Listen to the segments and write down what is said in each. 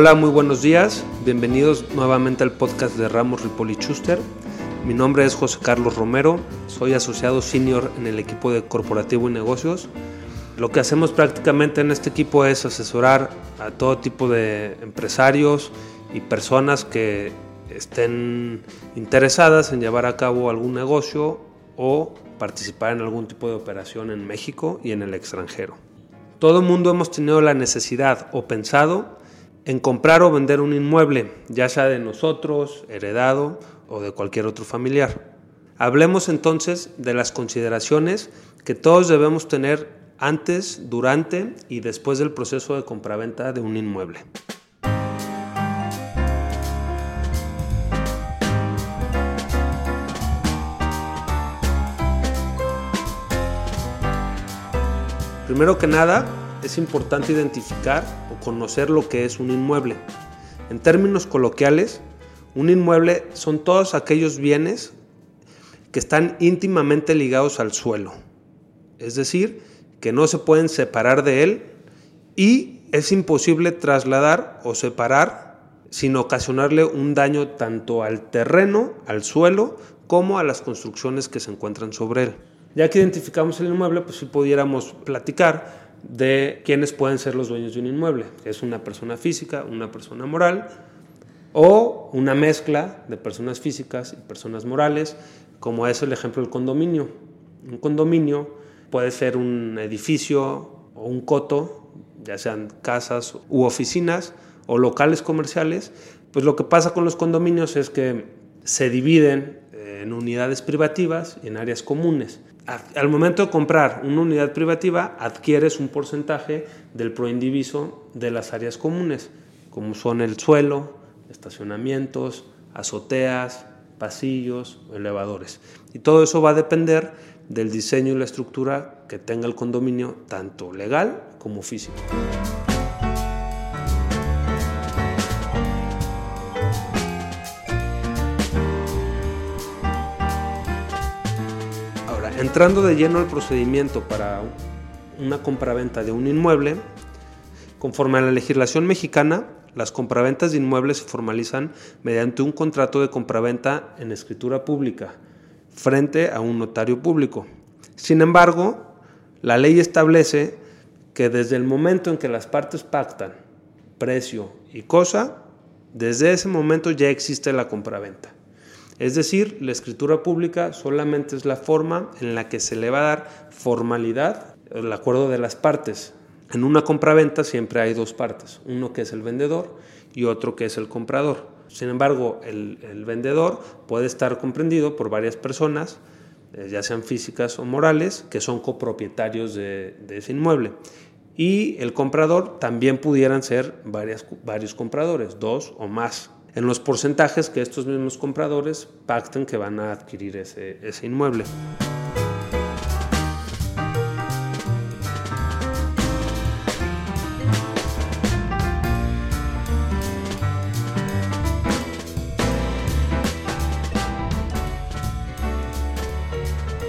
Hola, muy buenos días. Bienvenidos nuevamente al podcast de Ramos Ripoli Schuster. Mi nombre es José Carlos Romero, soy asociado senior en el equipo de Corporativo y Negocios. Lo que hacemos prácticamente en este equipo es asesorar a todo tipo de empresarios y personas que estén interesadas en llevar a cabo algún negocio o participar en algún tipo de operación en México y en el extranjero. Todo mundo hemos tenido la necesidad o pensado en comprar o vender un inmueble, ya sea de nosotros, heredado o de cualquier otro familiar. Hablemos entonces de las consideraciones que todos debemos tener antes, durante y después del proceso de compraventa de un inmueble. Primero que nada, es importante identificar conocer lo que es un inmueble. En términos coloquiales, un inmueble son todos aquellos bienes que están íntimamente ligados al suelo, es decir, que no se pueden separar de él y es imposible trasladar o separar sin ocasionarle un daño tanto al terreno, al suelo, como a las construcciones que se encuentran sobre él. Ya que identificamos el inmueble, pues si pudiéramos platicar de quiénes pueden ser los dueños de un inmueble. Es una persona física, una persona moral o una mezcla de personas físicas y personas morales, como es el ejemplo del condominio. Un condominio puede ser un edificio o un coto, ya sean casas u oficinas o locales comerciales. Pues lo que pasa con los condominios es que se dividen en unidades privativas y en áreas comunes al momento de comprar una unidad privativa, adquieres un porcentaje del proindiviso de las áreas comunes, como son el suelo, estacionamientos, azoteas, pasillos, elevadores. Y todo eso va a depender del diseño y la estructura que tenga el condominio, tanto legal como físico. Entrando de lleno al procedimiento para una compraventa de un inmueble, conforme a la legislación mexicana, las compraventas de inmuebles se formalizan mediante un contrato de compraventa en escritura pública frente a un notario público. Sin embargo, la ley establece que desde el momento en que las partes pactan precio y cosa, desde ese momento ya existe la compraventa. Es decir, la escritura pública solamente es la forma en la que se le va a dar formalidad el acuerdo de las partes. En una compraventa siempre hay dos partes, uno que es el vendedor y otro que es el comprador. Sin embargo, el, vendedor puede estar comprendido por varias personas, eh, ya sean físicas o morales, que son copropietarios de, ese inmueble. Y el comprador también pudieran ser varios compradores, dos o más en los porcentajes que estos mismos compradores pacten que van a adquirir ese, ese inmueble.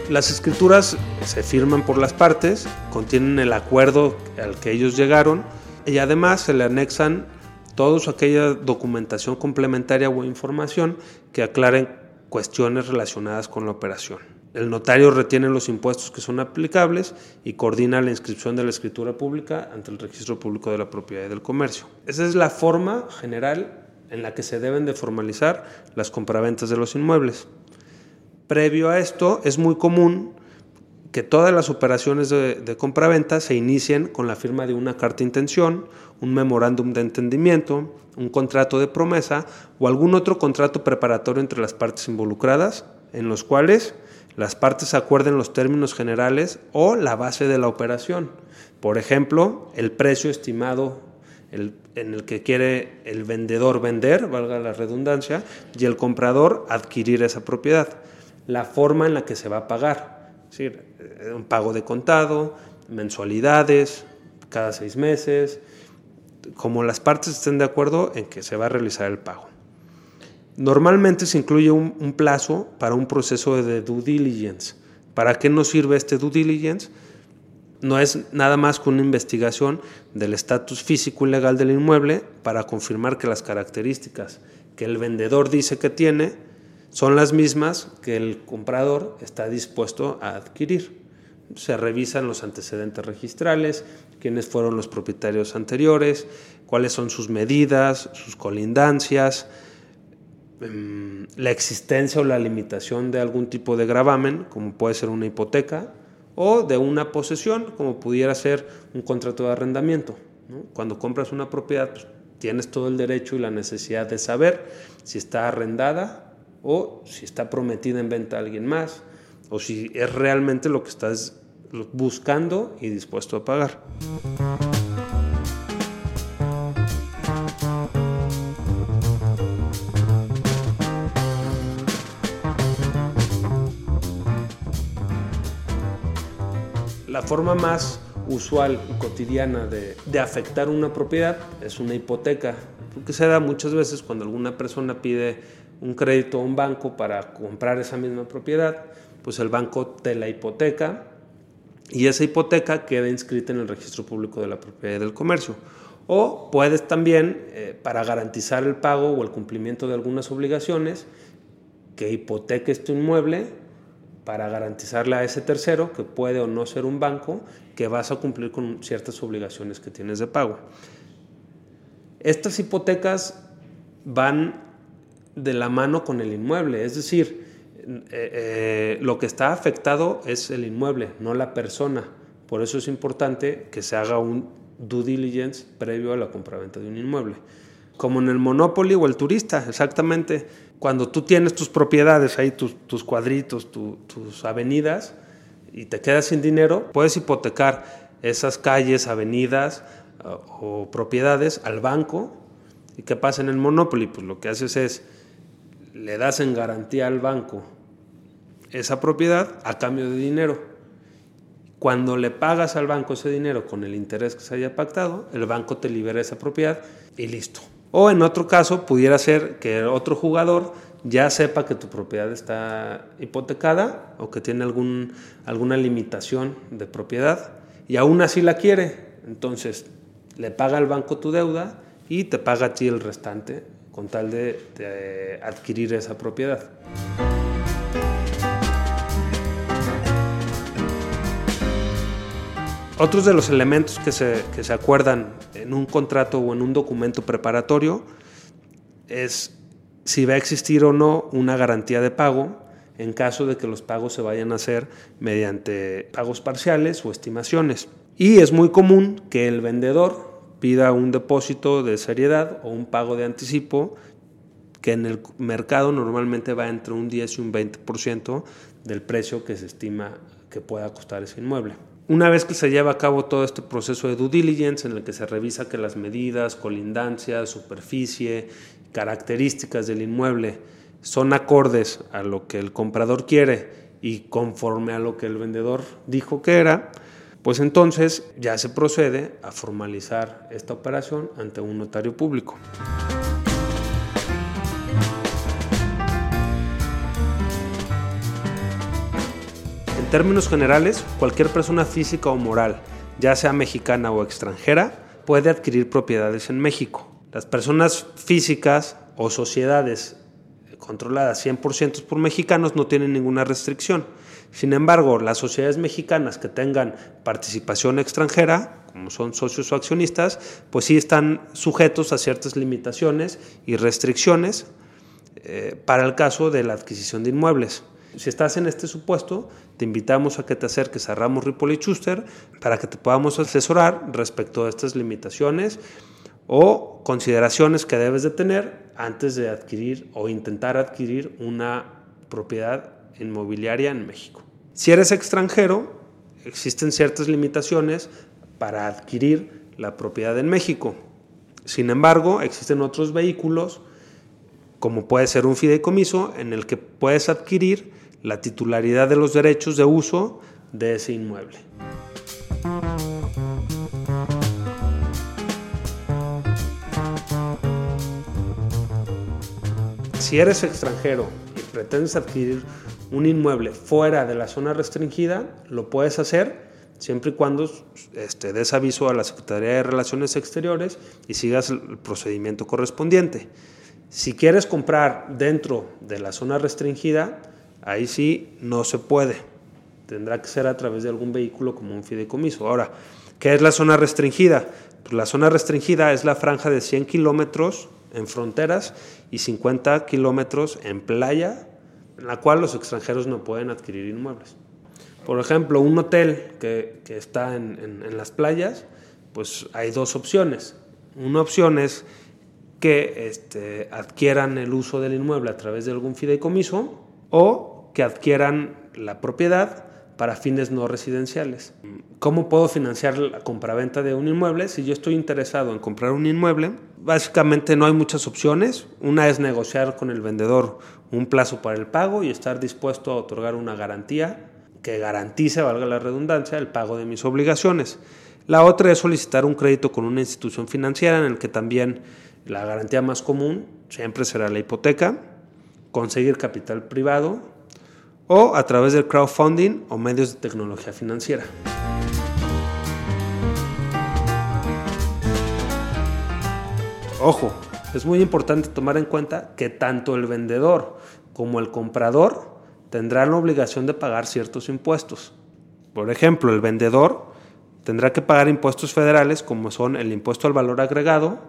Las escrituras se firman por las partes, contienen el acuerdo al que ellos llegaron y además se le anexan todos aquella documentación complementaria o información que aclaren cuestiones relacionadas con la operación. El notario retiene los impuestos que son aplicables y coordina la inscripción de la escritura pública ante el registro público de la propiedad y del comercio. Esa es la forma general en la que se deben de formalizar las compraventas de los inmuebles. Previo a esto, es muy común que todas las operaciones de, compraventa se inicien con la firma de una carta de intención, un memorándum de entendimiento, un contrato de promesa o algún otro contrato preparatorio entre las partes involucradas, en los cuales las partes acuerden los términos generales o la base de la operación. Por ejemplo, el precio estimado en el que quiere el vendedor vender, valga la redundancia, y el comprador adquirir esa propiedad. La forma en la que se va a pagar decir, eh, un pago de contado, mensualidades, cada seis meses, como las partes estén de acuerdo en que se va a realizar el pago. Normalmente se incluye un, un, plazo para un proceso de due diligence. ¿Para qué nos sirve este due diligence? no es nada más que una investigación del estatus físico y legal del inmueble para confirmar que las características que el vendedor dice que tiene son las mismas que el comprador está dispuesto a adquirir. Se revisan los antecedentes registrales, quiénes fueron los propietarios anteriores, cuáles son sus medidas, sus colindancias, em, la existencia o la limitación de algún tipo de gravamen, como puede ser una hipoteca, o de una posesión, como pudiera ser un contrato de arrendamiento. Cuando compras una propiedad, pues, tienes todo el derecho y la necesidad de saber si está arrendada o si está prometida en venta a alguien más, o si es realmente lo que estás buscando y dispuesto a pagar. La forma más usual y cotidiana de, afectar una propiedad es una hipoteca, porque se da muchas veces cuando alguna persona pide un crédito a un banco para comprar esa misma propiedad, pues el banco te la hipoteca y esa hipoteca queda inscrita en el registro público de la propiedad del comercio. O puedes también, eh, para garantizar el pago o el cumplimiento de algunas obligaciones, que hipoteques tu inmueble para garantizarle a ese tercero, que puede o no ser un banco, que vas a cumplir con ciertas obligaciones que tienes de pago. Estas hipotecas van de la mano con el inmueble, es decir, eh, eh, lo que está afectado es el inmueble, no la persona. Por eso es importante que se haga un due diligence previo a la compraventa de un inmueble. Como en el Monopoly o el turista, exactamente cuando tú tienes tus propiedades ahí, tus, cuadritos, tus avenidas, y te quedas sin dinero, puedes hipotecar esas calles, avenidas o propiedades al banco. ¿Y qué pasa en el Monopoly? Pues lo que haces es, le das en garantía al banco esa propiedad a cambio de dinero. Cuando le pagas al banco ese dinero con el interés que se haya pactado, el banco te libera esa propiedad y listo. O en otro caso, pudiera ser que otro jugador ya sepa que tu propiedad está hipotecada o que tiene algún, alguna limitación de propiedad y aún así la quiere. Entonces, le paga al banco tu deuda y te paga a ti el restante con tal de, adquirir esa propiedad. Otros de los elementos que se, que se acuerdan en un contrato o en un documento preparatorio es si va a existir o no una garantía de pago en caso de que los pagos se vayan a hacer mediante pagos parciales o estimaciones. Y es muy común que el vendedor pida un depósito de seriedad o un pago de anticipo que en el mercado normalmente va entre un 10 y un 20% del precio que se estima que pueda costar ese inmueble. Una vez que se lleva a cabo todo este proceso de due diligence en el que se revisa que las medidas, colindancias, superficie, características del inmueble son acordes a lo que el comprador quiere y conforme a lo que el vendedor dijo que era, pues entonces ya se procede a formalizar esta operación ante un notario público. términos generales, cualquier persona física o moral, ya sea mexicana o extranjera, puede adquirir propiedades en México. Las personas físicas o sociedades controladas 100% por mexicanos no tienen ninguna restricción. Sin embargo, las sociedades mexicanas que tengan participación extranjera, como son socios o accionistas, pues sí están sujetos a ciertas limitaciones y restricciones eh, para el caso de la adquisición de inmuebles. Si estás en este supuesto, te invitamos a que te acerques a Ramos Ripoli Schuster para que te podamos asesorar respecto a estas limitaciones o consideraciones que debes de tener antes de adquirir o intentar adquirir una propiedad inmobiliaria en México. Si eres extranjero, existen ciertas limitaciones para adquirir la propiedad en México. Sin embargo, existen otros vehículos, como puede ser un fideicomiso, en el que puedes adquirir la titularidad de los derechos de uso de ese inmueble. Si eres extranjero y pretendes adquirir un inmueble fuera de la zona restringida, lo puedes hacer siempre y cuando este, des aviso a la Secretaría de Relaciones Exteriores y sigas el procedimiento correspondiente. Si quieres comprar dentro de la zona restringida, ahí sí no se puede. Tendrá que ser a través de algún vehículo como un fideicomiso. Ahora, ¿qué es la zona restringida? Pues la zona restringida es la franja de 100 kilómetros en fronteras y 50 kilómetros en playa, en la cual los extranjeros no pueden adquirir inmuebles. Por ejemplo, un hotel que, está en, las playas, pues hay dos opciones. Una opción es que este, adquieran el uso del inmueble a través de algún fideicomiso o que adquieran la propiedad para fines no residenciales. ¿Cómo puedo financiar la compraventa de un inmueble? Si yo estoy interesado en comprar un inmueble, básicamente no hay muchas opciones. Una es negociar con el vendedor un plazo para el pago y estar dispuesto a otorgar una garantía que garantice, valga la redundancia, el pago de mis obligaciones. La otra es solicitar un crédito con una institución financiera en el que también la garantía más común siempre será la hipoteca, conseguir capital privado o a través del crowdfunding o medios de tecnología financiera. Ojo, es muy importante tomar en cuenta que tanto el vendedor como el comprador tendrán la obligación de pagar ciertos impuestos. Por ejemplo, el vendedor tendrá que pagar impuestos federales como son el impuesto al valor agregado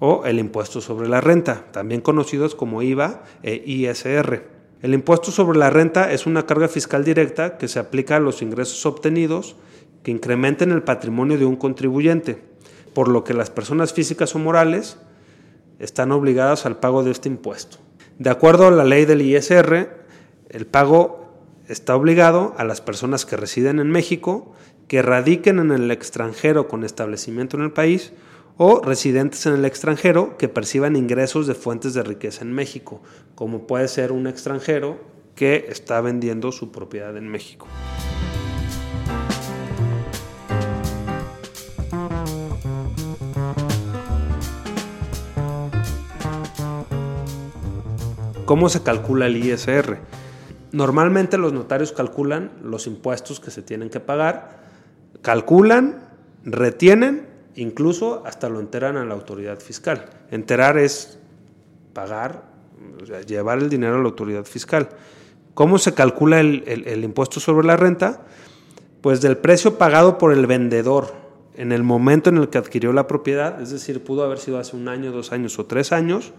o el impuesto sobre la renta, también conocidos como IVA e ISR. El impuesto sobre la renta es una carga fiscal directa que se aplica a los ingresos obtenidos que incrementen el patrimonio de un contribuyente, por lo que las personas físicas o morales están obligadas al pago de este impuesto. De acuerdo a la ley del ISR, el pago está obligado a las personas que residen en México, que radiquen en el extranjero con establecimiento en el país o residentes en el extranjero que perciban ingresos de fuentes de riqueza en México, como puede ser un extranjero que está vendiendo su propiedad en México. ¿Cómo se calcula el ISR? Normalmente los notarios calculan los impuestos que se tienen que pagar, calculan, retienen Incluso hasta lo enteran a la autoridad fiscal. Enterar es pagar, llevar el dinero a la autoridad fiscal. ¿Cómo se calcula el, impuesto sobre la renta? Pues del precio pagado por el vendedor en el momento en el que adquirió la propiedad, es decir, pudo haber sido hace un año, dos años o tres años,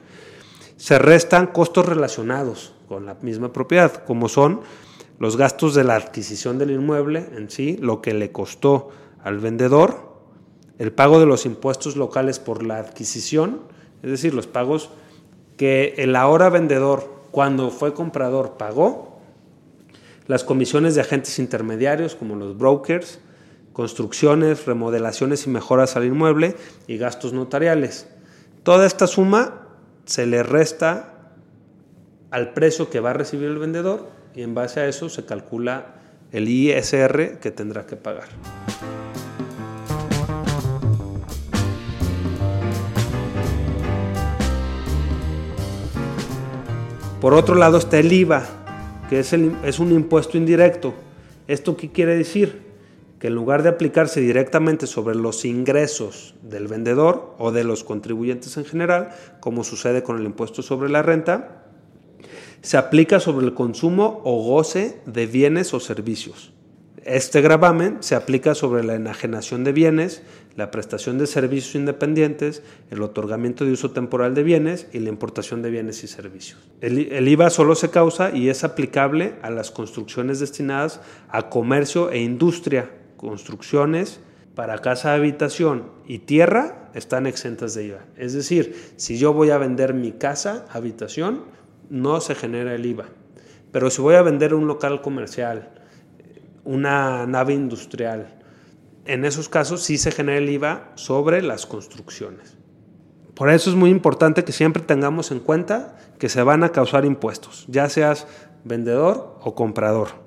se restan costos relacionados con la misma propiedad, como son los gastos de la adquisición del inmueble en sí, lo que le costó al vendedor, el pago de los impuestos locales por la adquisición, es decir, los pagos que el ahora vendedor cuando fue comprador pagó, las comisiones de agentes intermediarios como los brokers, construcciones, remodelaciones y mejoras al inmueble y gastos notariales. Toda esta suma se le resta al precio que va a recibir el vendedor y en base a eso se calcula el ISR que tendrá que pagar. Por otro lado está el IVA, que es, es un impuesto indirecto. ¿Esto qué quiere decir? En lugar de aplicarse directamente sobre los ingresos del vendedor o de los contribuyentes en general, como sucede con el impuesto sobre la renta, se aplica sobre el consumo o goce de bienes o servicios. Este gravamen se aplica sobre la enajenación de bienes, la prestación de servicios independientes, el otorgamiento de uso temporal de bienes y la importación de bienes y servicios. El, IVA solo se causa y es aplicable a las construcciones destinadas a comercio e industria. Construcciones para casa, habitación y tierra están exentas de IVA. Es decir, si yo voy a vender mi casa, habitación, no se genera el IVA. Pero si voy a vender un local comercial, una nave industrial. En esos casos sí se genera el IVA sobre las construcciones. Por eso es muy importante que siempre tengamos en cuenta que se van a causar impuestos, ya seas vendedor o comprador.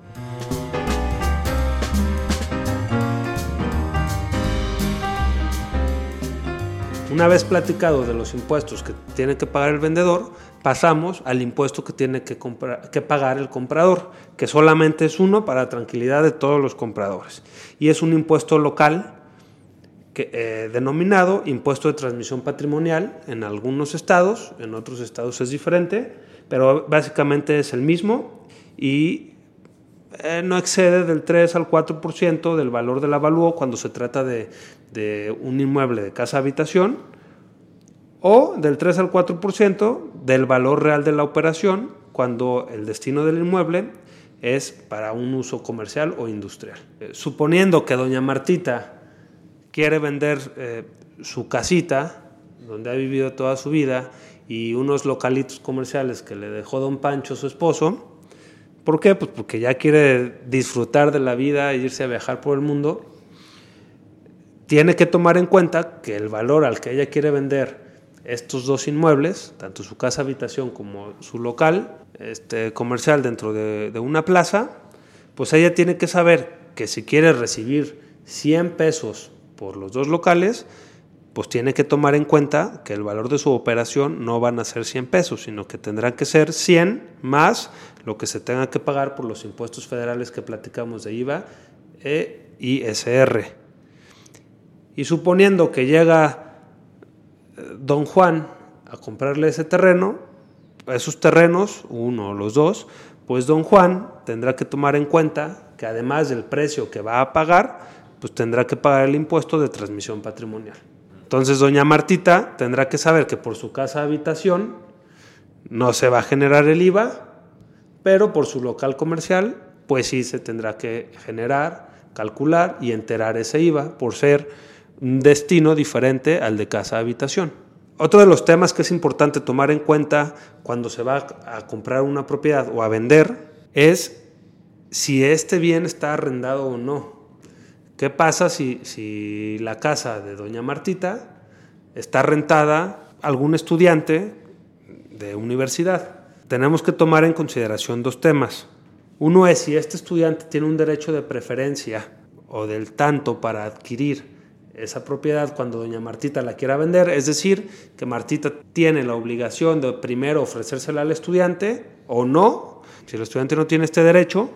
Una vez platicado de los impuestos que tiene que pagar el vendedor, pasamos al impuesto que tiene que, pagar el comprador, que solamente es uno para tranquilidad de todos los compradores. Y es un impuesto local eh, denominado impuesto de transmisión patrimonial en algunos estados, en otros estados es diferente, pero básicamente es el mismo y eh, no excede del 3 al 4% del valor del avalúo cuando se trata de, de un inmueble de casa habitación o del 3 al 4% del valor real de la operación cuando el destino del inmueble es para un uso comercial o industrial. Eh, suponiendo que doña Martita quiere vender eh, su casita, donde ha vivido toda su vida, y unos localitos comerciales que le dejó don Pancho, su esposo, ¿por qué? Pues porque ya quiere disfrutar de la vida e irse a viajar por el mundo, tiene que tomar en cuenta que el valor al que ella quiere vender estos dos inmuebles, tanto su casa habitación como su local este, comercial dentro de, una plaza, pues ella tiene que saber que si quiere recibir 100 pesos por los dos locales, pues tiene que tomar en cuenta que el valor de su operación no van a ser 100 pesos, sino que tendrán que ser 100 más lo que se tenga que pagar por los impuestos federales que platicamos de IVA e ISR. Y suponiendo que llega don Juan a comprarle ese terreno, esos terrenos, uno o los dos, pues don Juan tendrá que tomar en cuenta que además del precio que va a pagar, pues tendrá que pagar el impuesto de transmisión patrimonial. Entonces doña Martita tendrá que saber que por su casa habitación no se va a generar el IVA, pero por su local comercial, pues sí se tendrá que generar, calcular y enterar ese IVA por ser un destino diferente al de casa-habitación. Otro de los temas que es importante tomar en cuenta cuando se va a comprar una propiedad o a vender es si este bien está arrendado o no. ¿Qué pasa si, si la casa de doña Martita está rentada a algún estudiante de universidad? Tenemos que tomar en consideración dos temas. Uno es si este estudiante tiene un derecho de preferencia o del tanto para adquirir esa propiedad cuando doña Martita la quiera vender, es decir, que Martita tiene la obligación de primero ofrecérsela al estudiante o no, si el estudiante no tiene este derecho,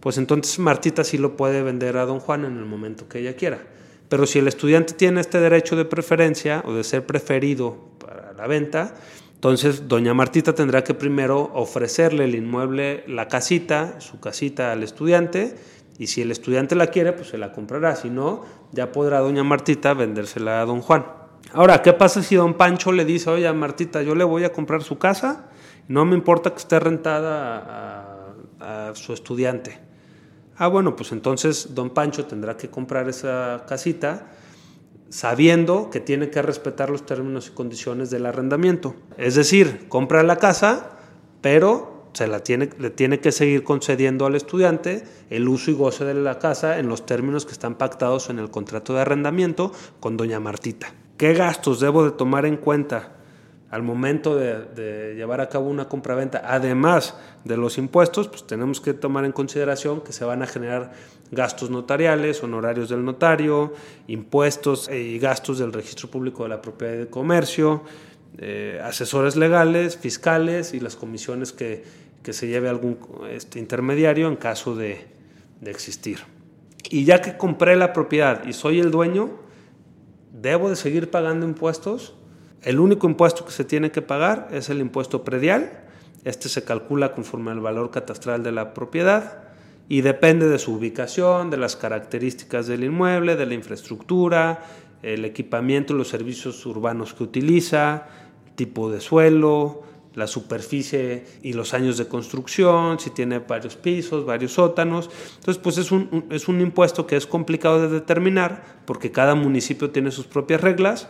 pues entonces Martita sí lo puede vender a don Juan en el momento que ella quiera. Pero si el estudiante tiene este derecho de preferencia o de ser preferido para la venta, entonces doña Martita tendrá que primero ofrecerle el inmueble, la casita, su casita al estudiante, y si el estudiante la quiere, pues se la comprará. Si no, ya podrá doña Martita vendérsela a don Juan. Ahora, ¿qué pasa si don Pancho le dice, oye, Martita, yo le voy a comprar su casa, no me importa que esté rentada a, su estudiante? Ah, bueno, pues entonces don Pancho tendrá que comprar esa casita sabiendo que tiene que respetar los términos y condiciones del arrendamiento. Es decir, compra la casa, pero se la tiene, le tiene que seguir concediendo al estudiante el uso y goce de la casa en los términos que están pactados en el contrato de arrendamiento con doña Martita. ¿Qué gastos debo de tomar en cuenta al momento de, llevar a cabo una compraventa? Además de los impuestos, pues tenemos que tomar en consideración que se van a generar gastos notariales, honorarios del notario, impuestos y gastos del registro público de la propiedad de comercio, eh, asesores legales, fiscales y las comisiones que, se lleve algún este, intermediario en caso de, de existir. Y ya que compré la propiedad y soy el dueño, ¿debo de seguir pagando impuestos? El único impuesto que se tiene que pagar es el impuesto predial. Este se calcula conforme al valor catastral de la propiedad y depende de su ubicación, de las características del inmueble, de la infraestructura, el equipamiento los servicios urbanos que utiliza, tipo de suelo, la superficie y los años de construcción, si tiene varios pisos, varios sótanos. Entonces, pues es un, es un impuesto que es complicado de determinar porque cada municipio tiene sus propias reglas,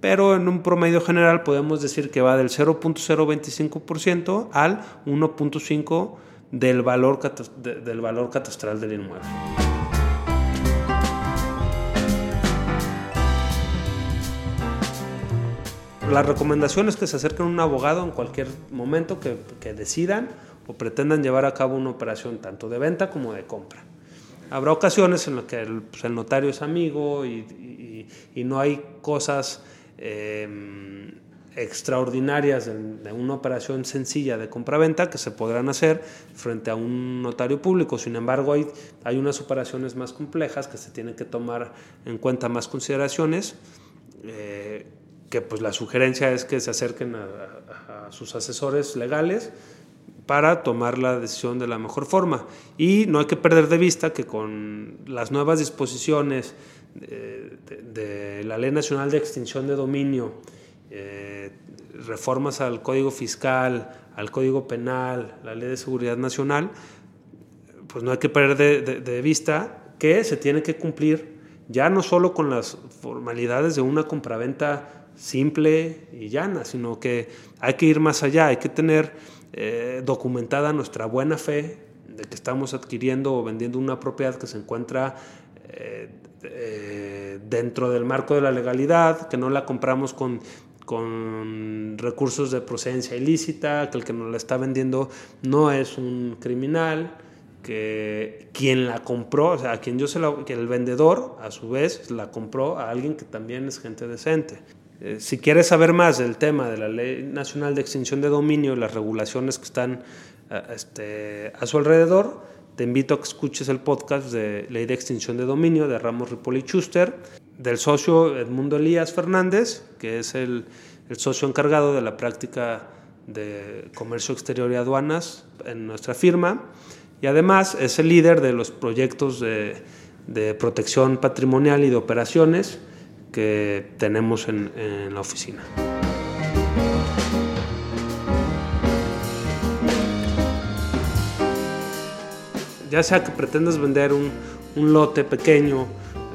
pero en un promedio general podemos decir que va del 0.025% al 1.5% del valor, del valor catastral del inmueble. La recomendación es que se acerquen a un abogado en cualquier momento que, decidan o pretendan llevar a cabo una operación tanto de venta como de compra. Habrá ocasiones en las que el, pues, notario es amigo y, no hay cosas em, extraordinarias de, una operación sencilla de compraventa que se podrán hacer frente a un notario público. Sin embargo, hay, hay unas operaciones más complejas que se tienen que tomar en cuenta más consideraciones, eh, que pues la sugerencia es que se acerquen a, sus asesores legales para tomar la decisión de la mejor forma. Y no hay que perder de vista que con las nuevas disposiciones de, la Ley Nacional de Extinción de Dominio, eh, reformas al Código Fiscal, al Código Penal, la Ley de Seguridad Nacional, pues no hay que perder de, de vista que se tiene que cumplir ya no solo con las formalidades de una compraventa simple y llana, sino que hay que ir más allá, hay que tener eh, documentada nuestra buena fe de que estamos adquiriendo o vendiendo una propiedad que se encuentra eh, eh, dentro del marco de la legalidad, que no la compramos con, con recursos de procedencia ilícita, que el que nos la está vendiendo no es un criminal, que quien la compró, o sea, quien yo se que el vendedor a su vez la compró a alguien que también es gente decente. Eh, si quieres saber más del tema de la Ley Nacional de Extinción de Dominio y las regulaciones que están eh, este, a su alrededor, te invito a que escuches el podcast de Ley de Extinción de Dominio de Ramos Ripoli Schuster, del socio Edmundo Elías Fernández, que es el, socio encargado de la práctica de comercio exterior y aduanas en nuestra firma, y además es el líder de los proyectos de protección patrimonial y de operaciones que tenemos en, la oficina. Ya sea que pretendas vender un, lote pequeño,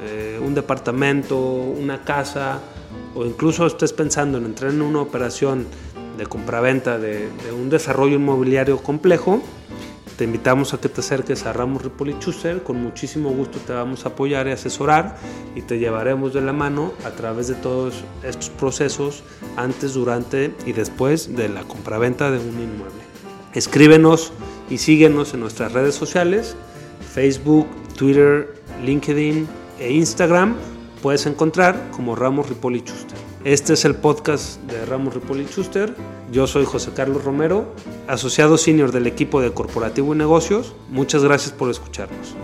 eh, un departamento, una casa, o incluso estés pensando en entrar en una operación de compraventa de, de un desarrollo inmobiliario complejo, te invitamos a que te acerques a Ramos Ripoli Schuster, con muchísimo gusto te vamos a apoyar y asesorar y te llevaremos de la mano a través de todos estos procesos antes, durante y después de la compraventa de un inmueble. Escríbenos y síguenos en nuestras redes sociales, Facebook, Twitter, LinkedIn e Instagram. Puedes encontrar como Ramos Ripoli Schuster. Este es el podcast de Ramos Ripoli Schuster. Yo soy José Carlos Romero, asociado senior del equipo de Corporativo y Negocios. Muchas gracias por escucharnos.